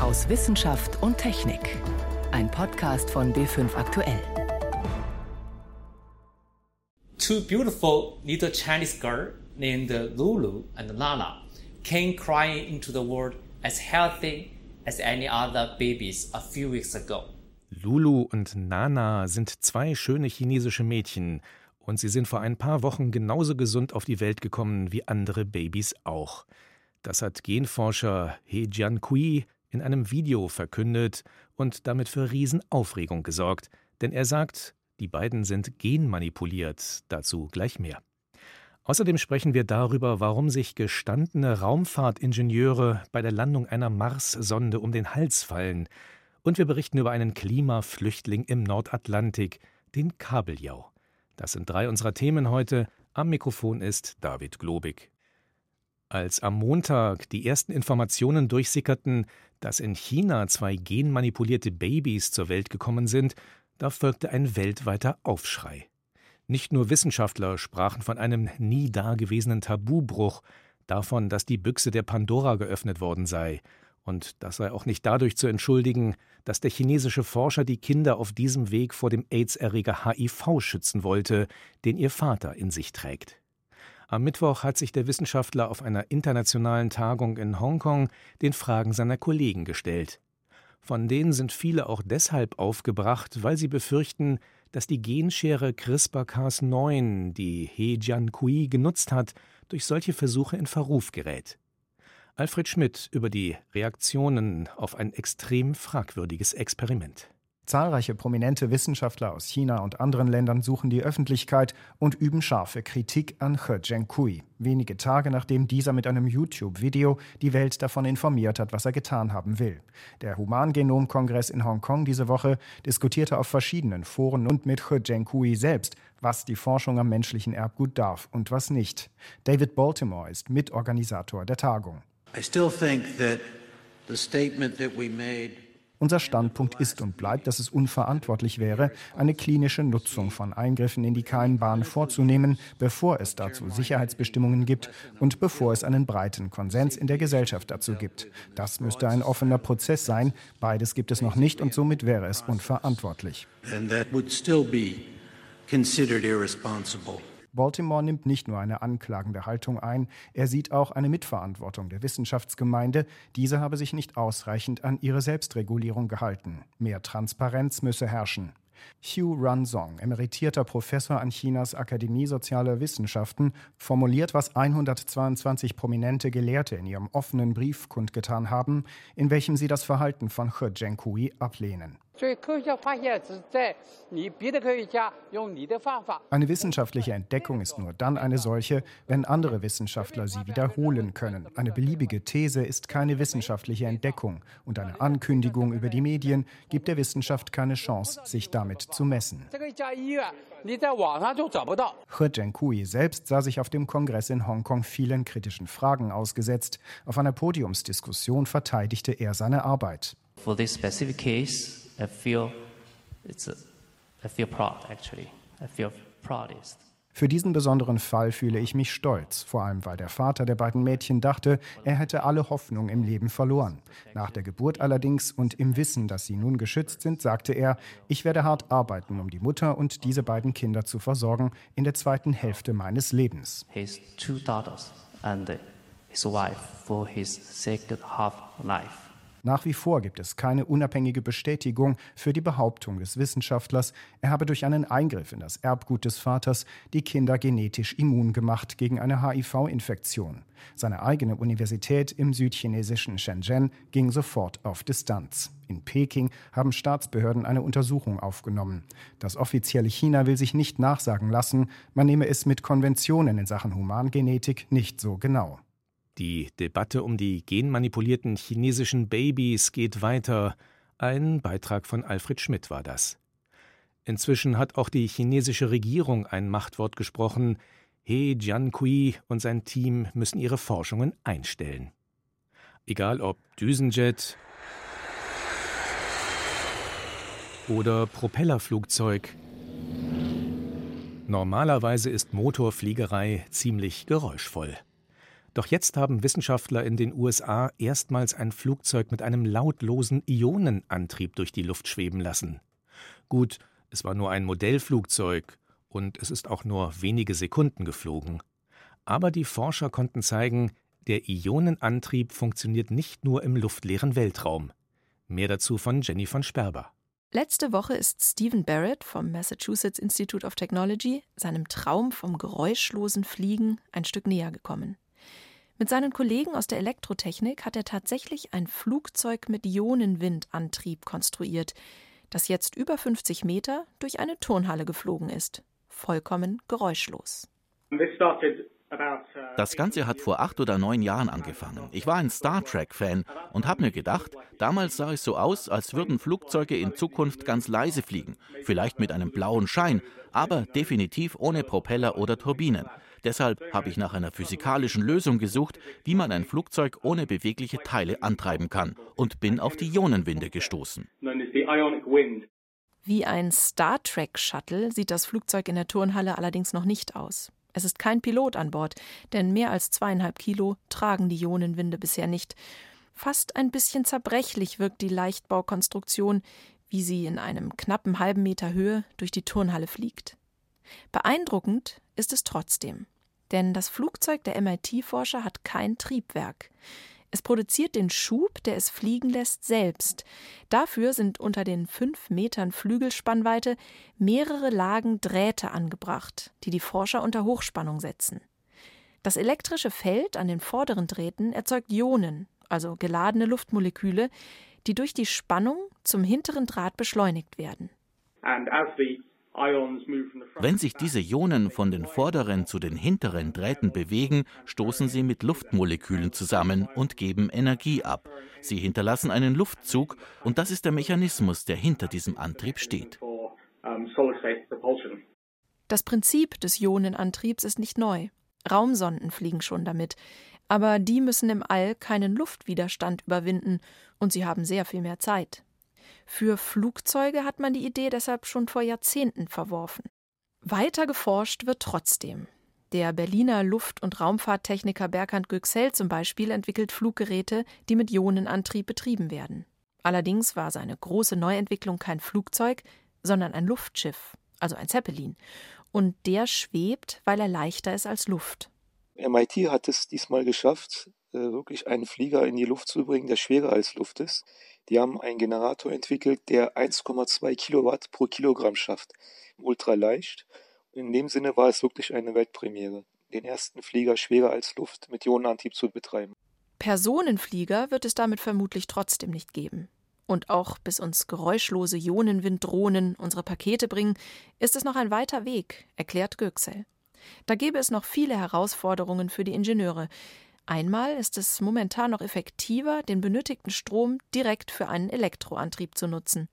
aus Wissenschaft und Technik. Ein Podcast von B5 Aktuell. Two beautiful little Chinese girls named Lulu and Nana came crying into the world as healthy as any other babies a few weeks ago. Lulu und Nana sind zwei schöne chinesische Mädchen und sie sind vor ein paar Wochen genauso gesund auf die Welt gekommen wie andere Babys auch. Das hat Genforscher He Jiankui in einem Video verkündet und damit für Riesenaufregung gesorgt, denn er sagt, die beiden sind genmanipuliert, dazu gleich mehr. Außerdem sprechen wir darüber, warum sich gestandene Raumfahrtingenieure bei der Landung einer Mars-Sonde um den Hals fallen. Und wir berichten über einen Klimaflüchtling im Nordatlantik, den Kabeljau. Das sind drei unserer Themen heute. Am Mikrofon ist David Globig. Als am Montag die ersten Informationen durchsickerten, dass in China zwei genmanipulierte Babys zur Welt gekommen sind, da folgte ein weltweiter Aufschrei. Nicht nur Wissenschaftler sprachen von einem nie dagewesenen Tabubruch, davon, dass die Büchse der Pandora geöffnet worden sei, und das sei auch nicht dadurch zu entschuldigen, dass der chinesische Forscher die Kinder auf diesem Weg vor dem AIDS-Erreger HIV schützen wollte, den ihr Vater in sich trägt. Am Mittwoch hat sich der Wissenschaftler auf einer internationalen Tagung in Hongkong den Fragen seiner Kollegen gestellt. Von denen sind viele auch deshalb aufgebracht, weil sie befürchten, dass die Genschere CRISPR-Cas9, die He Jiankui genutzt hat, durch solche Versuche in Verruf gerät. Alfred Schmidt über die Reaktionen auf ein extrem fragwürdiges Experiment. Zahlreiche prominente Wissenschaftler aus China und anderen Ländern suchen die Öffentlichkeit und üben scharfe Kritik an He Zhenkui, wenige Tage nachdem dieser mit einem YouTube-Video die Welt davon informiert hat, was er getan haben will. Der Humangenom-Kongress in Hongkong diese Woche diskutierte auf verschiedenen Foren und mit He Zhenkui selbst, was die Forschung am menschlichen Erbgut darf und was nicht. David Baltimore ist Mitorganisator der Tagung. I still think that the statement that we made unser Standpunkt ist und bleibt, dass es unverantwortlich wäre, eine klinische Nutzung von Eingriffen in die Keimbahn vorzunehmen, bevor es dazu Sicherheitsbestimmungen gibt und bevor es einen breiten Konsens in der Gesellschaft dazu gibt. Das müsste ein offener Prozess sein. Beides gibt es noch nicht und somit wäre es unverantwortlich. And that would still be considered irresponsible. Baltimore nimmt nicht nur eine anklagende Haltung ein, er sieht auch eine Mitverantwortung der Wissenschaftsgemeinde. Diese habe sich nicht ausreichend an ihre Selbstregulierung gehalten. Mehr Transparenz müsse herrschen. Hugh Ranzong, emeritierter Professor an Chinas Akademie Sozialer Wissenschaften, formuliert, was 122 prominente Gelehrte in ihrem offenen Brief kundgetan haben, in welchem sie das Verhalten von He Zhenkui ablehnen. Eine wissenschaftliche Entdeckung ist nur dann eine solche, wenn andere Wissenschaftler sie wiederholen können. Eine beliebige These ist keine wissenschaftliche Entdeckung und eine Ankündigung über die Medien gibt der Wissenschaft keine Chance, sich damit zu messen. He Zhenkui selbst sah sich auf dem Kongress in Hongkong vielen kritischen Fragen ausgesetzt. Auf einer Podiumsdiskussion verteidigte er seine Arbeit. For this specific case, I feel it's a, I feel proud actually. I feel proudest. Für diesen besonderen Fall fühle ich mich stolz, vor allem weil der Vater der beiden Mädchen dachte, er hätte alle Hoffnung im Leben verloren. Nach der Geburt allerdings und im Wissen, dass sie nun geschützt sind, sagte er, ich werde hart arbeiten, um die Mutter und diese beiden Kinder zu versorgen in der zweiten Hälfte meines Lebens. His two daughters and his wife for his second half life. Nach wie vor gibt es keine unabhängige Bestätigung für die Behauptung des Wissenschaftlers, er habe durch einen Eingriff in das Erbgut des Vaters die Kinder genetisch immun gemacht gegen eine HIV-Infektion. Seine eigene Universität im südchinesischen Shenzhen ging sofort auf Distanz. In Peking haben Staatsbehörden eine Untersuchung aufgenommen. Das offizielle China will sich nicht nachsagen lassen, man nehme es mit Konventionen in Sachen Humangenetik nicht so genau. Die Debatte um die genmanipulierten chinesischen Babys geht weiter. Ein Beitrag von Alfred Schmidt war das. Inzwischen hat auch die chinesische Regierung ein Machtwort gesprochen. He Jiankui und sein Team müssen ihre Forschungen einstellen. Egal ob Düsenjet oder Propellerflugzeug. Normalerweise ist Motorfliegerei ziemlich geräuschvoll. Doch jetzt haben Wissenschaftler in den USA erstmals ein Flugzeug mit einem lautlosen Ionenantrieb durch die Luft schweben lassen. Gut, es war nur ein Modellflugzeug und es ist auch nur wenige Sekunden geflogen. Aber die Forscher konnten zeigen, der Ionenantrieb funktioniert nicht nur im luftleeren Weltraum. Mehr dazu von Jenny von Sperber. Letzte Woche ist Stephen Barrett vom Massachusetts Institute of Technology seinem Traum vom geräuschlosen Fliegen ein Stück näher gekommen. Mit seinen Kollegen aus der Elektrotechnik hat er tatsächlich ein Flugzeug mit Ionenwindantrieb konstruiert, das jetzt über 50 Meter durch eine Turnhalle geflogen ist. Vollkommen geräuschlos. Das Ganze hat vor acht oder neun Jahren angefangen. Ich war ein Star Trek-Fan und habe mir gedacht, damals sah es so aus, als würden Flugzeuge in Zukunft ganz leise fliegen, vielleicht mit einem blauen Schein, aber definitiv ohne Propeller oder Turbinen. Deshalb habe ich nach einer physikalischen Lösung gesucht, wie man ein Flugzeug ohne bewegliche Teile antreiben kann und bin auf die Ionenwinde gestoßen. Wie ein Star Trek Shuttle sieht das Flugzeug in der Turnhalle allerdings noch nicht aus. Es ist kein Pilot an Bord, denn mehr als zweieinhalb Kilo tragen die Ionenwinde bisher nicht. Fast ein bisschen zerbrechlich wirkt die Leichtbaukonstruktion, wie sie in einem knappen halben Meter Höhe durch die Turnhalle fliegt. Beeindruckend ist es trotzdem, denn das Flugzeug der MIT-Forscher hat kein Triebwerk. Es produziert den Schub, der es fliegen lässt, selbst. Dafür sind unter den fünf Metern Flügelspannweite mehrere Lagen Drähte angebracht, die die Forscher unter Hochspannung setzen. Das elektrische Feld an den vorderen Drähten erzeugt Ionen, also geladene Luftmoleküle, die durch die Spannung zum hinteren Draht beschleunigt werden. Wenn sich diese Ionen von den vorderen zu den hinteren Drähten bewegen, stoßen sie mit Luftmolekülen zusammen und geben Energie ab. Sie hinterlassen einen Luftzug und das ist der Mechanismus, der hinter diesem Antrieb steht. Das Prinzip des Ionenantriebs ist nicht neu. Raumsonden fliegen schon damit, aber die müssen im All keinen Luftwiderstand überwinden und sie haben sehr viel mehr Zeit. Für Flugzeuge hat man die Idee deshalb schon vor Jahrzehnten verworfen. Weiter geforscht wird trotzdem. Der Berliner Luft- und Raumfahrttechniker Berghand Göxel zum Beispiel entwickelt Fluggeräte, die mit Ionenantrieb betrieben werden. Allerdings war seine große Neuentwicklung kein Flugzeug, sondern ein Luftschiff, also ein Zeppelin. Und der schwebt, weil er leichter ist als Luft. MIT hat es diesmal geschafft, wirklich einen Flieger in die Luft zu bringen, der schwerer als Luft ist. Die haben einen Generator entwickelt, der 1,2 Kilowatt pro Kilogramm schafft. Ultra leicht. In dem Sinne war es wirklich eine Weltpremiere, den ersten Flieger schwerer als Luft mit Ionenantrieb zu betreiben. Personenflieger wird es damit vermutlich trotzdem nicht geben. Und auch bis uns geräuschlose Ionenwinddrohnen unsere Pakete bringen, ist es noch ein weiter Weg, erklärt Göksel. Da gäbe es noch viele Herausforderungen für die Ingenieure. Einmal ist es momentan noch effektiver, den benötigten Strom direkt für einen Elektroantrieb zu nutzen.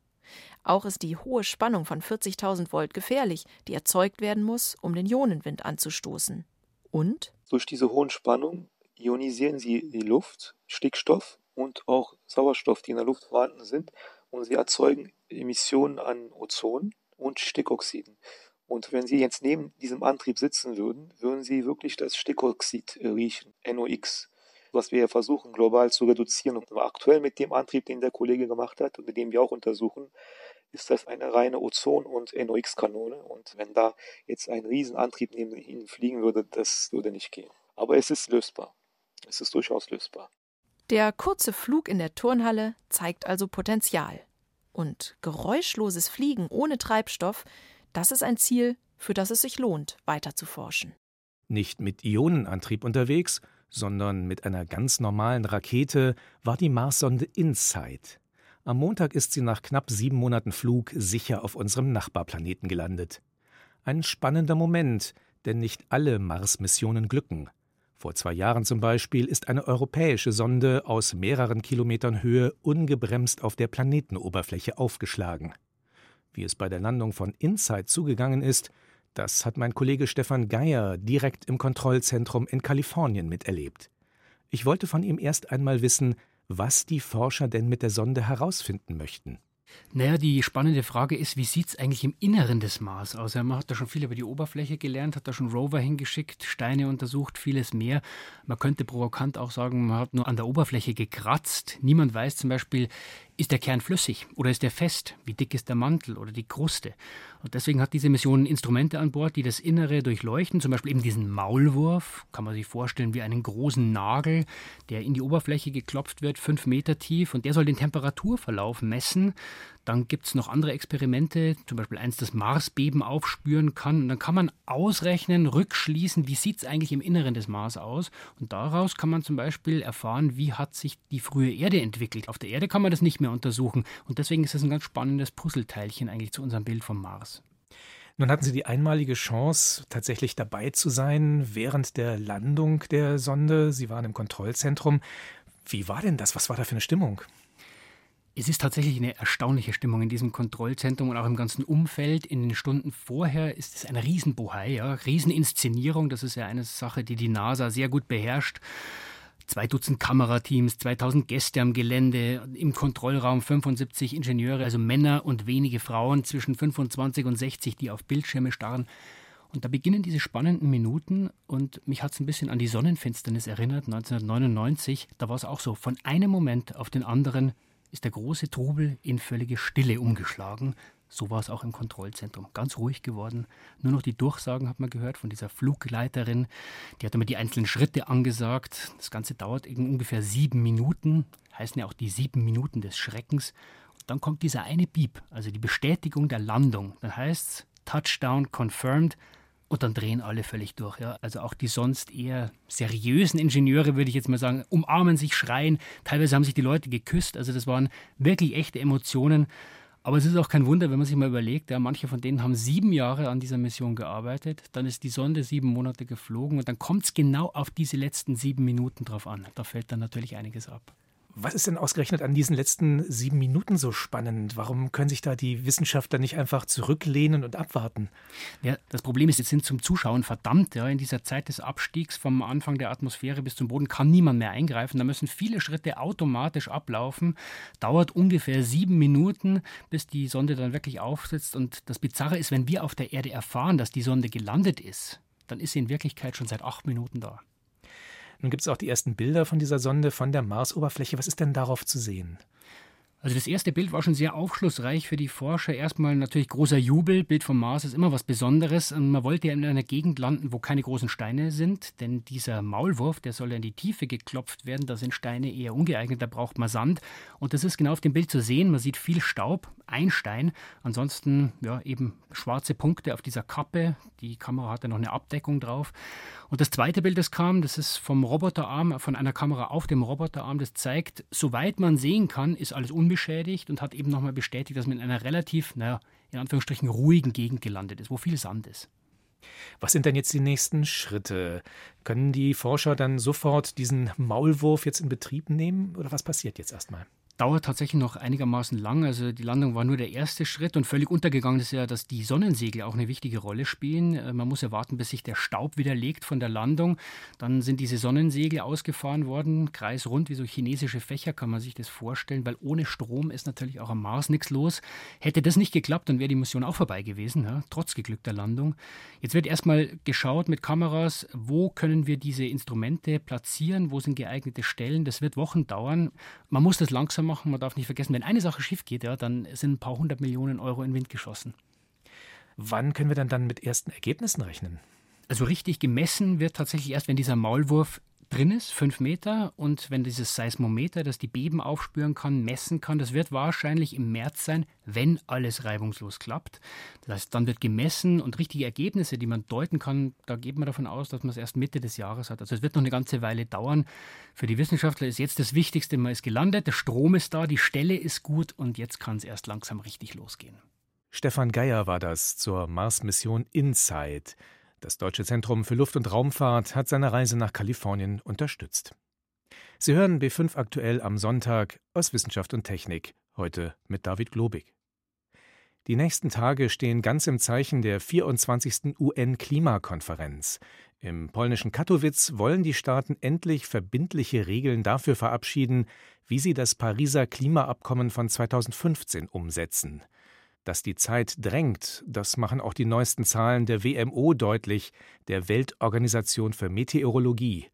Auch ist die hohe Spannung von 40.000 Volt gefährlich, die erzeugt werden muss, um den Ionenwind anzustoßen. Und? Durch diese hohen Spannungen ionisieren sie die Luft, Stickstoff und auch Sauerstoff, die in der Luft vorhanden sind, und sie erzeugen Emissionen an Ozon und Stickoxiden. Und wenn Sie jetzt neben diesem Antrieb sitzen würden, würden Sie wirklich das Stickoxid riechen, NOx, was wir versuchen global zu reduzieren. Und aktuell mit dem Antrieb, den der Kollege gemacht hat und den wir auch untersuchen, ist das eine reine Ozon- und NOx-Kanone. Und wenn da jetzt ein Riesenantrieb neben Ihnen fliegen würde, das würde nicht gehen. Aber es ist lösbar. Es ist durchaus lösbar. Der kurze Flug in der Turnhalle zeigt also Potenzial. Und geräuschloses Fliegen ohne Treibstoff das ist ein Ziel, für das es sich lohnt, weiter zu forschen. Nicht mit Ionenantrieb unterwegs, sondern mit einer ganz normalen Rakete war die Marssonde InSight. Am Montag ist sie nach knapp sieben Monaten Flug sicher auf unserem Nachbarplaneten gelandet. Ein spannender Moment, denn nicht alle Mars-Missionen glücken. Vor zwei Jahren zum Beispiel ist eine europäische Sonde aus mehreren Kilometern Höhe ungebremst auf der Planetenoberfläche aufgeschlagen. Wie es bei der Landung von Insight zugegangen ist, das hat mein Kollege Stefan Geier direkt im Kontrollzentrum in Kalifornien miterlebt. Ich wollte von ihm erst einmal wissen, was die Forscher denn mit der Sonde herausfinden möchten. Naja, die spannende Frage ist, wie sieht es eigentlich im Inneren des Mars aus? Man hat da schon viel über die Oberfläche gelernt, hat da schon Rover hingeschickt, Steine untersucht, vieles mehr. Man könnte provokant auch sagen, man hat nur an der Oberfläche gekratzt. Niemand weiß zum Beispiel, ist der Kern flüssig oder ist er fest? Wie dick ist der Mantel oder die Kruste? Und deswegen hat diese Mission Instrumente an Bord, die das Innere durchleuchten, zum Beispiel eben diesen Maulwurf, kann man sich vorstellen wie einen großen Nagel, der in die Oberfläche geklopft wird, fünf Meter tief, und der soll den Temperaturverlauf messen. Dann gibt es noch andere Experimente, zum Beispiel eins, das Marsbeben aufspüren kann. Und dann kann man ausrechnen, rückschließen, wie sieht es eigentlich im Inneren des Mars aus. Und daraus kann man zum Beispiel erfahren, wie hat sich die frühe Erde entwickelt. Auf der Erde kann man das nicht mehr untersuchen. Und deswegen ist es ein ganz spannendes Puzzleteilchen eigentlich zu unserem Bild vom Mars. Nun hatten Sie die einmalige Chance, tatsächlich dabei zu sein während der Landung der Sonde. Sie waren im Kontrollzentrum. Wie war denn das? Was war da für eine Stimmung? Es ist tatsächlich eine erstaunliche Stimmung in diesem Kontrollzentrum und auch im ganzen Umfeld. In den Stunden vorher ist es eine Riesenbohai, ja, Rieseninszenierung. Das ist ja eine Sache, die die NASA sehr gut beherrscht. Zwei Dutzend Kamerateams, 2000 Gäste am Gelände, im Kontrollraum 75 Ingenieure, also Männer und wenige Frauen zwischen 25 und 60, die auf Bildschirme starren. Und da beginnen diese spannenden Minuten und mich hat es ein bisschen an die Sonnenfinsternis erinnert, 1999. Da war es auch so, von einem Moment auf den anderen ist der große Trubel in völlige Stille umgeschlagen. So war es auch im Kontrollzentrum. Ganz ruhig geworden. Nur noch die Durchsagen hat man gehört von dieser Flugleiterin. Die hat immer die einzelnen Schritte angesagt. Das Ganze dauert ungefähr sieben Minuten. Heißen ja auch die sieben Minuten des Schreckens. Und dann kommt dieser eine Beep, also die Bestätigung der Landung. Dann heißt es Touchdown confirmed. Und dann drehen alle völlig durch. Ja. Also auch die sonst eher seriösen Ingenieure, würde ich jetzt mal sagen, umarmen sich, schreien. Teilweise haben sich die Leute geküsst. Also das waren wirklich echte Emotionen. Aber es ist auch kein Wunder, wenn man sich mal überlegt, ja, manche von denen haben sieben Jahre an dieser Mission gearbeitet, dann ist die Sonde sieben Monate geflogen und dann kommt es genau auf diese letzten sieben Minuten drauf an. Da fällt dann natürlich einiges ab. Was ist denn ausgerechnet an diesen letzten sieben Minuten so spannend? Warum können sich da die Wissenschaftler nicht einfach zurücklehnen und abwarten? Ja, das Problem ist, jetzt sind zum Zuschauen verdammt. Ja, in dieser Zeit des Abstiegs vom Anfang der Atmosphäre bis zum Boden kann niemand mehr eingreifen. Da müssen viele Schritte automatisch ablaufen. Dauert ungefähr sieben Minuten, bis die Sonde dann wirklich aufsetzt. Und das Bizarre ist, wenn wir auf der Erde erfahren, dass die Sonde gelandet ist, dann ist sie in Wirklichkeit schon seit acht Minuten da. Nun gibt es auch die ersten Bilder von dieser Sonde von der Marsoberfläche. Was ist denn darauf zu sehen? Also das erste Bild war schon sehr aufschlussreich für die Forscher. Erstmal natürlich großer Jubel. Bild vom Mars ist immer was Besonderes. Und man wollte ja in einer Gegend landen, wo keine großen Steine sind, denn dieser Maulwurf, der soll ja in die Tiefe geklopft werden. Da sind Steine eher ungeeignet, da braucht man Sand. Und das ist genau auf dem Bild zu sehen. Man sieht viel Staub, ein Stein. Ansonsten ja eben schwarze Punkte auf dieser Kappe. Die Kamera hatte noch eine Abdeckung drauf. Und das zweite Bild, das kam, das ist vom Roboterarm, von einer Kamera auf dem Roboterarm. Das zeigt, soweit man sehen kann, ist alles unbeschädigt und hat eben nochmal bestätigt, dass man in einer relativ, naja, in Anführungsstrichen ruhigen Gegend gelandet ist, wo viel Sand ist. Was sind denn jetzt die nächsten Schritte? Können die Forscher dann sofort diesen Maulwurf jetzt in Betrieb nehmen oder was passiert jetzt erstmal? Dauert tatsächlich noch einigermaßen lang. Also die Landung war nur der erste Schritt und völlig untergegangen ist ja, dass die Sonnensegel auch eine wichtige Rolle spielen. Äh, man muss ja warten, bis sich der Staub wieder legt von der Landung. Dann sind diese Sonnensegel ausgefahren worden, kreisrund wie so chinesische Fächer kann man sich das vorstellen, weil ohne Strom ist natürlich auch am Mars nichts los. Hätte das nicht geklappt, dann wäre die Mission auch vorbei gewesen, ja, trotz geglückter Landung. Jetzt wird erstmal geschaut mit Kameras, wo können wir diese Instrumente platzieren, wo sind geeignete Stellen. Das wird Wochen dauern. Man muss das langsam machen. Man darf nicht vergessen, wenn eine Sache schief geht, ja, dann sind ein paar hundert Millionen Euro in den Wind geschossen. Wann können wir dann, dann mit ersten Ergebnissen rechnen? Also richtig gemessen wird tatsächlich erst, wenn dieser Maulwurf drin ist, fünf Meter. Und wenn dieses Seismometer, das die Beben aufspüren kann, messen kann, das wird wahrscheinlich im März sein, wenn alles reibungslos klappt. Das heißt, dann wird gemessen und richtige Ergebnisse, die man deuten kann, da geht man davon aus, dass man es erst Mitte des Jahres hat. Also es wird noch eine ganze Weile dauern. Für die Wissenschaftler ist jetzt das Wichtigste, man ist gelandet, der Strom ist da, die Stelle ist gut und jetzt kann es erst langsam richtig losgehen. Stefan Geier war das zur Mars-Mission InSight. Das Deutsche Zentrum für Luft- und Raumfahrt hat seine Reise nach Kalifornien unterstützt. Sie hören B5 aktuell am Sonntag aus Wissenschaft und Technik, heute mit David Globig. Die nächsten Tage stehen ganz im Zeichen der 24. UN-Klimakonferenz. Im polnischen Katowice wollen die Staaten endlich verbindliche Regeln dafür verabschieden, wie sie das Pariser Klimaabkommen von 2015 umsetzen. Dass die Zeit drängt, das machen auch die neuesten Zahlen der WMO deutlich, der Weltorganisation für Meteorologie.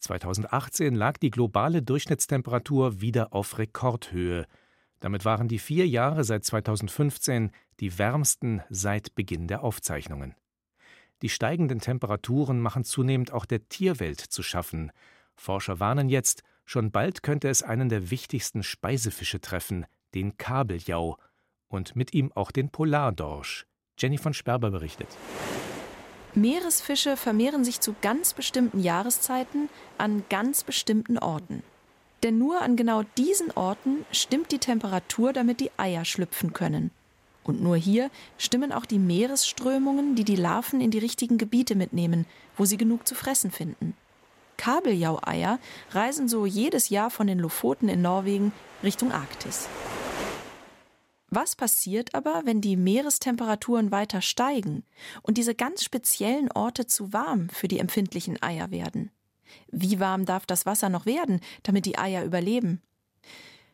2018 lag die globale Durchschnittstemperatur wieder auf Rekordhöhe. Damit waren die vier Jahre seit 2015 die wärmsten seit Beginn der Aufzeichnungen. Die steigenden Temperaturen machen zunehmend auch der Tierwelt zu schaffen. Forscher warnen jetzt, schon bald könnte es einen der wichtigsten Speisefische treffen, den Kabeljau, und mit ihm auch den Polardorsch. Jenny von Sperber berichtet. Meeresfische vermehren sich zu ganz bestimmten Jahreszeiten an ganz bestimmten Orten. Denn nur an genau diesen Orten stimmt die Temperatur, damit die Eier schlüpfen können. Und nur hier stimmen auch die Meeresströmungen, die die Larven in die richtigen Gebiete mitnehmen, wo sie genug zu fressen finden. Kabeljaueier reisen so jedes Jahr von den Lofoten in Norwegen Richtung Arktis. Was passiert aber, wenn die Meerestemperaturen weiter steigen und diese ganz speziellen Orte zu warm für die empfindlichen Eier werden? Wie warm darf das Wasser noch werden, damit die Eier überleben?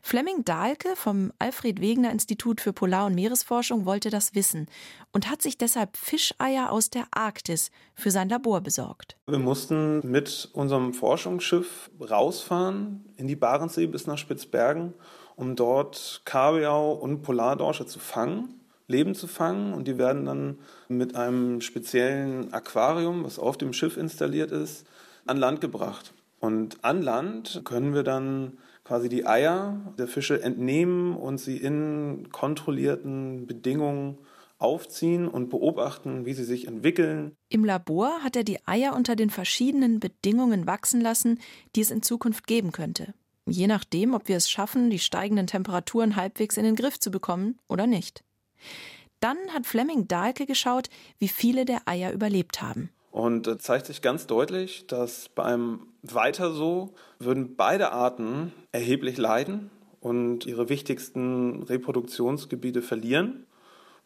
Flemming Dahlke vom Alfred Wegener Institut für Polar- und Meeresforschung wollte das wissen und hat sich deshalb Fischeier aus der Arktis für sein Labor besorgt. Wir mussten mit unserem Forschungsschiff rausfahren in die Barentssee bis nach Spitzbergen um dort Kabeljau und Polardorsche zu fangen, Leben zu fangen. Und die werden dann mit einem speziellen Aquarium, was auf dem Schiff installiert ist, an Land gebracht. Und an Land können wir dann quasi die Eier der Fische entnehmen und sie in kontrollierten Bedingungen aufziehen und beobachten, wie sie sich entwickeln. Im Labor hat er die Eier unter den verschiedenen Bedingungen wachsen lassen, die es in Zukunft geben könnte je nachdem, ob wir es schaffen, die steigenden Temperaturen halbwegs in den Griff zu bekommen oder nicht. Dann hat Fleming Dahlke geschaut, wie viele der Eier überlebt haben. Und es zeigt sich ganz deutlich, dass beim Weiter so würden beide Arten erheblich leiden und ihre wichtigsten Reproduktionsgebiete verlieren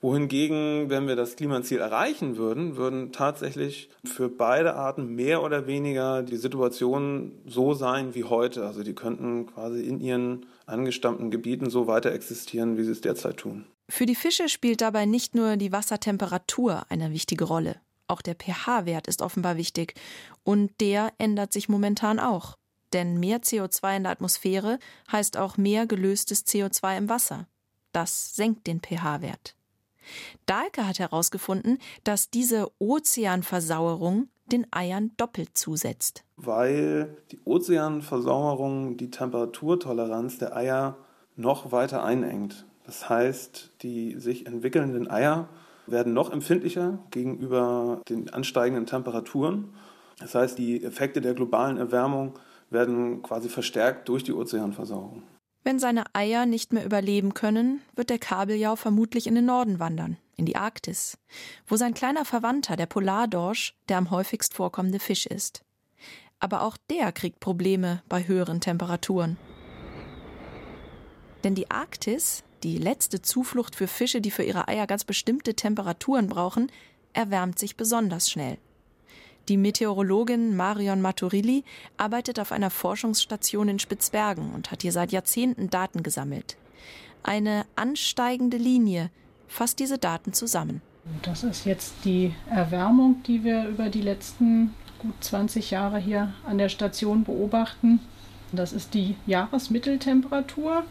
wohingegen, wenn wir das Klimaziel erreichen würden, würden tatsächlich für beide Arten mehr oder weniger die Situation so sein wie heute. Also die könnten quasi in ihren angestammten Gebieten so weiter existieren, wie sie es derzeit tun. Für die Fische spielt dabei nicht nur die Wassertemperatur eine wichtige Rolle. Auch der pH-Wert ist offenbar wichtig. Und der ändert sich momentan auch. Denn mehr CO2 in der Atmosphäre heißt auch mehr gelöstes CO2 im Wasser. Das senkt den pH-Wert. Dahlke hat herausgefunden, dass diese Ozeanversauerung den Eiern doppelt zusetzt. Weil die Ozeanversauerung die Temperaturtoleranz der Eier noch weiter einengt. Das heißt, die sich entwickelnden Eier werden noch empfindlicher gegenüber den ansteigenden Temperaturen. Das heißt, die Effekte der globalen Erwärmung werden quasi verstärkt durch die Ozeanversauerung. Wenn seine Eier nicht mehr überleben können, wird der Kabeljau vermutlich in den Norden wandern, in die Arktis, wo sein kleiner Verwandter, der Polardorsch, der am häufigst vorkommende Fisch ist. Aber auch der kriegt Probleme bei höheren Temperaturen. Denn die Arktis, die letzte Zuflucht für Fische, die für ihre Eier ganz bestimmte Temperaturen brauchen, erwärmt sich besonders schnell. Die Meteorologin Marion Maturilli arbeitet auf einer Forschungsstation in Spitzbergen und hat hier seit Jahrzehnten Daten gesammelt. Eine ansteigende Linie fasst diese Daten zusammen. Das ist jetzt die Erwärmung, die wir über die letzten gut 20 Jahre hier an der Station beobachten. Das ist die Jahresmitteltemperatur,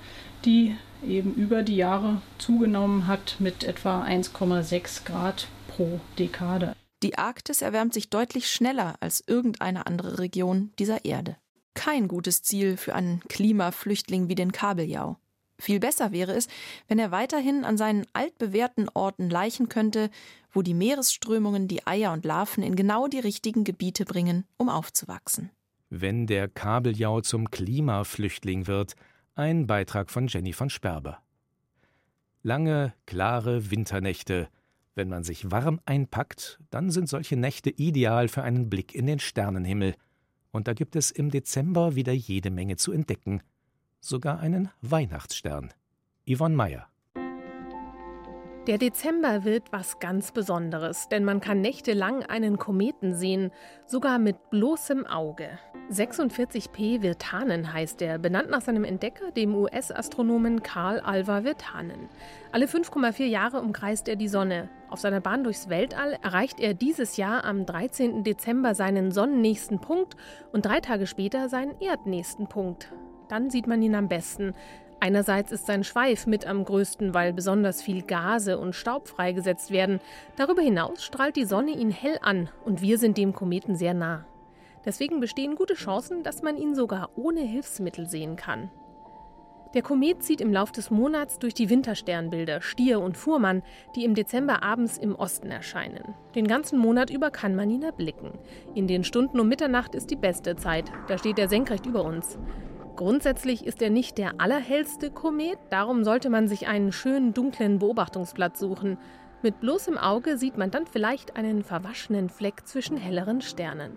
die eben über die Jahre zugenommen hat mit etwa 1,6 Grad pro Dekade. Die Arktis erwärmt sich deutlich schneller als irgendeine andere Region dieser Erde. Kein gutes Ziel für einen Klimaflüchtling wie den Kabeljau. Viel besser wäre es, wenn er weiterhin an seinen altbewährten Orten laichen könnte, wo die Meeresströmungen die Eier und Larven in genau die richtigen Gebiete bringen, um aufzuwachsen. Wenn der Kabeljau zum Klimaflüchtling wird, ein Beitrag von Jenny von Sperber. Lange, klare Winternächte, wenn man sich warm einpackt, dann sind solche Nächte ideal für einen Blick in den Sternenhimmel. Und da gibt es im Dezember wieder jede Menge zu entdecken. Sogar einen Weihnachtsstern. Yvonne Meyer. Der Dezember wird was ganz Besonderes, denn man kann nächtelang einen Kometen sehen, sogar mit bloßem Auge. 46P Virtanen heißt er, benannt nach seinem Entdecker, dem US-Astronomen Carl Alva Virtanen. Alle 5,4 Jahre umkreist er die Sonne. Auf seiner Bahn durchs Weltall erreicht er dieses Jahr am 13. Dezember seinen sonnennächsten Punkt und drei Tage später seinen erdnächsten Punkt. Dann sieht man ihn am besten. Einerseits ist sein Schweif mit am größten, weil besonders viel Gase und Staub freigesetzt werden. Darüber hinaus strahlt die Sonne ihn hell an und wir sind dem Kometen sehr nah. Deswegen bestehen gute Chancen, dass man ihn sogar ohne Hilfsmittel sehen kann. Der Komet zieht im Lauf des Monats durch die Wintersternbilder Stier und Fuhrmann, die im Dezember abends im Osten erscheinen. Den ganzen Monat über kann man ihn erblicken. In den Stunden um Mitternacht ist die beste Zeit, da steht er senkrecht über uns. Grundsätzlich ist er nicht der allerhellste Komet, darum sollte man sich einen schönen dunklen Beobachtungsplatz suchen. Mit bloßem Auge sieht man dann vielleicht einen verwaschenen Fleck zwischen helleren Sternen.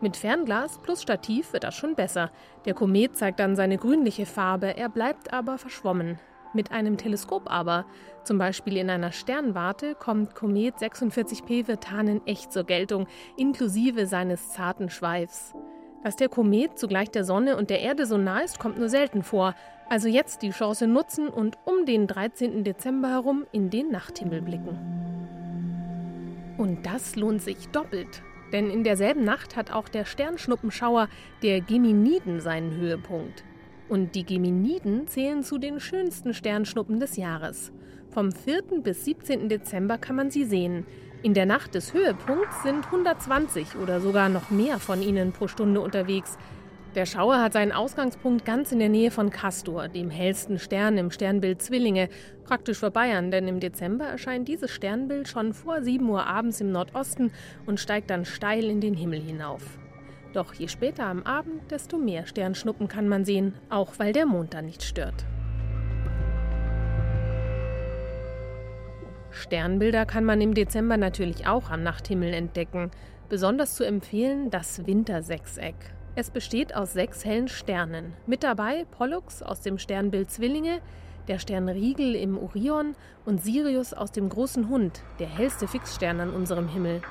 Mit Fernglas plus Stativ wird das schon besser. Der Komet zeigt dann seine grünliche Farbe, er bleibt aber verschwommen. Mit einem Teleskop aber, zum Beispiel in einer Sternwarte, kommt Komet 46P Virtanen echt zur Geltung, inklusive seines zarten Schweifs. Dass der Komet zugleich der Sonne und der Erde so nah ist, kommt nur selten vor. Also jetzt die Chance nutzen und um den 13. Dezember herum in den Nachthimmel blicken. Und das lohnt sich doppelt. Denn in derselben Nacht hat auch der Sternschnuppenschauer der Geminiden seinen Höhepunkt. Und die Geminiden zählen zu den schönsten Sternschnuppen des Jahres. Vom 4. bis 17. Dezember kann man sie sehen. In der Nacht des Höhepunkts sind 120 oder sogar noch mehr von ihnen pro Stunde unterwegs. Der Schauer hat seinen Ausgangspunkt ganz in der Nähe von Castor, dem hellsten Stern im Sternbild Zwillinge, praktisch vor Bayern, denn im Dezember erscheint dieses Sternbild schon vor 7 Uhr abends im Nordosten und steigt dann steil in den Himmel hinauf. Doch je später am Abend, desto mehr Sternschnuppen kann man sehen, auch weil der Mond da nicht stört. Sternbilder kann man im Dezember natürlich auch am Nachthimmel entdecken. Besonders zu empfehlen das Wintersechseck. Es besteht aus sechs hellen Sternen. Mit dabei Pollux aus dem Sternbild Zwillinge, der Stern Riegel im Orion und Sirius aus dem großen Hund, der hellste Fixstern an unserem Himmel.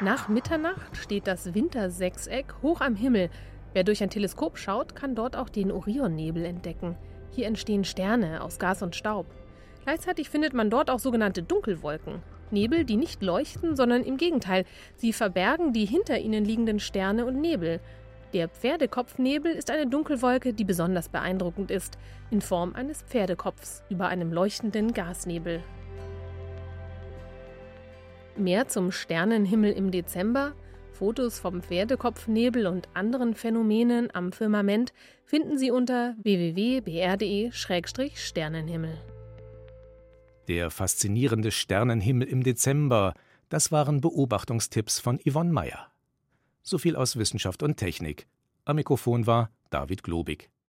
Nach Mitternacht steht das Wintersechseck hoch am Himmel. Wer durch ein Teleskop schaut, kann dort auch den Orionnebel entdecken. Hier entstehen Sterne aus Gas und Staub. Gleichzeitig findet man dort auch sogenannte Dunkelwolken. Nebel, die nicht leuchten, sondern im Gegenteil, sie verbergen die hinter ihnen liegenden Sterne und Nebel. Der Pferdekopfnebel ist eine Dunkelwolke, die besonders beeindruckend ist, in Form eines Pferdekopfs über einem leuchtenden Gasnebel. Mehr zum Sternenhimmel im Dezember, Fotos vom Pferdekopfnebel und anderen Phänomenen am Firmament finden Sie unter www.br.de-sternenhimmel. Der faszinierende Sternenhimmel im Dezember, das waren Beobachtungstipps von Yvonne Meyer. So viel aus Wissenschaft und Technik. Am Mikrofon war David Globig.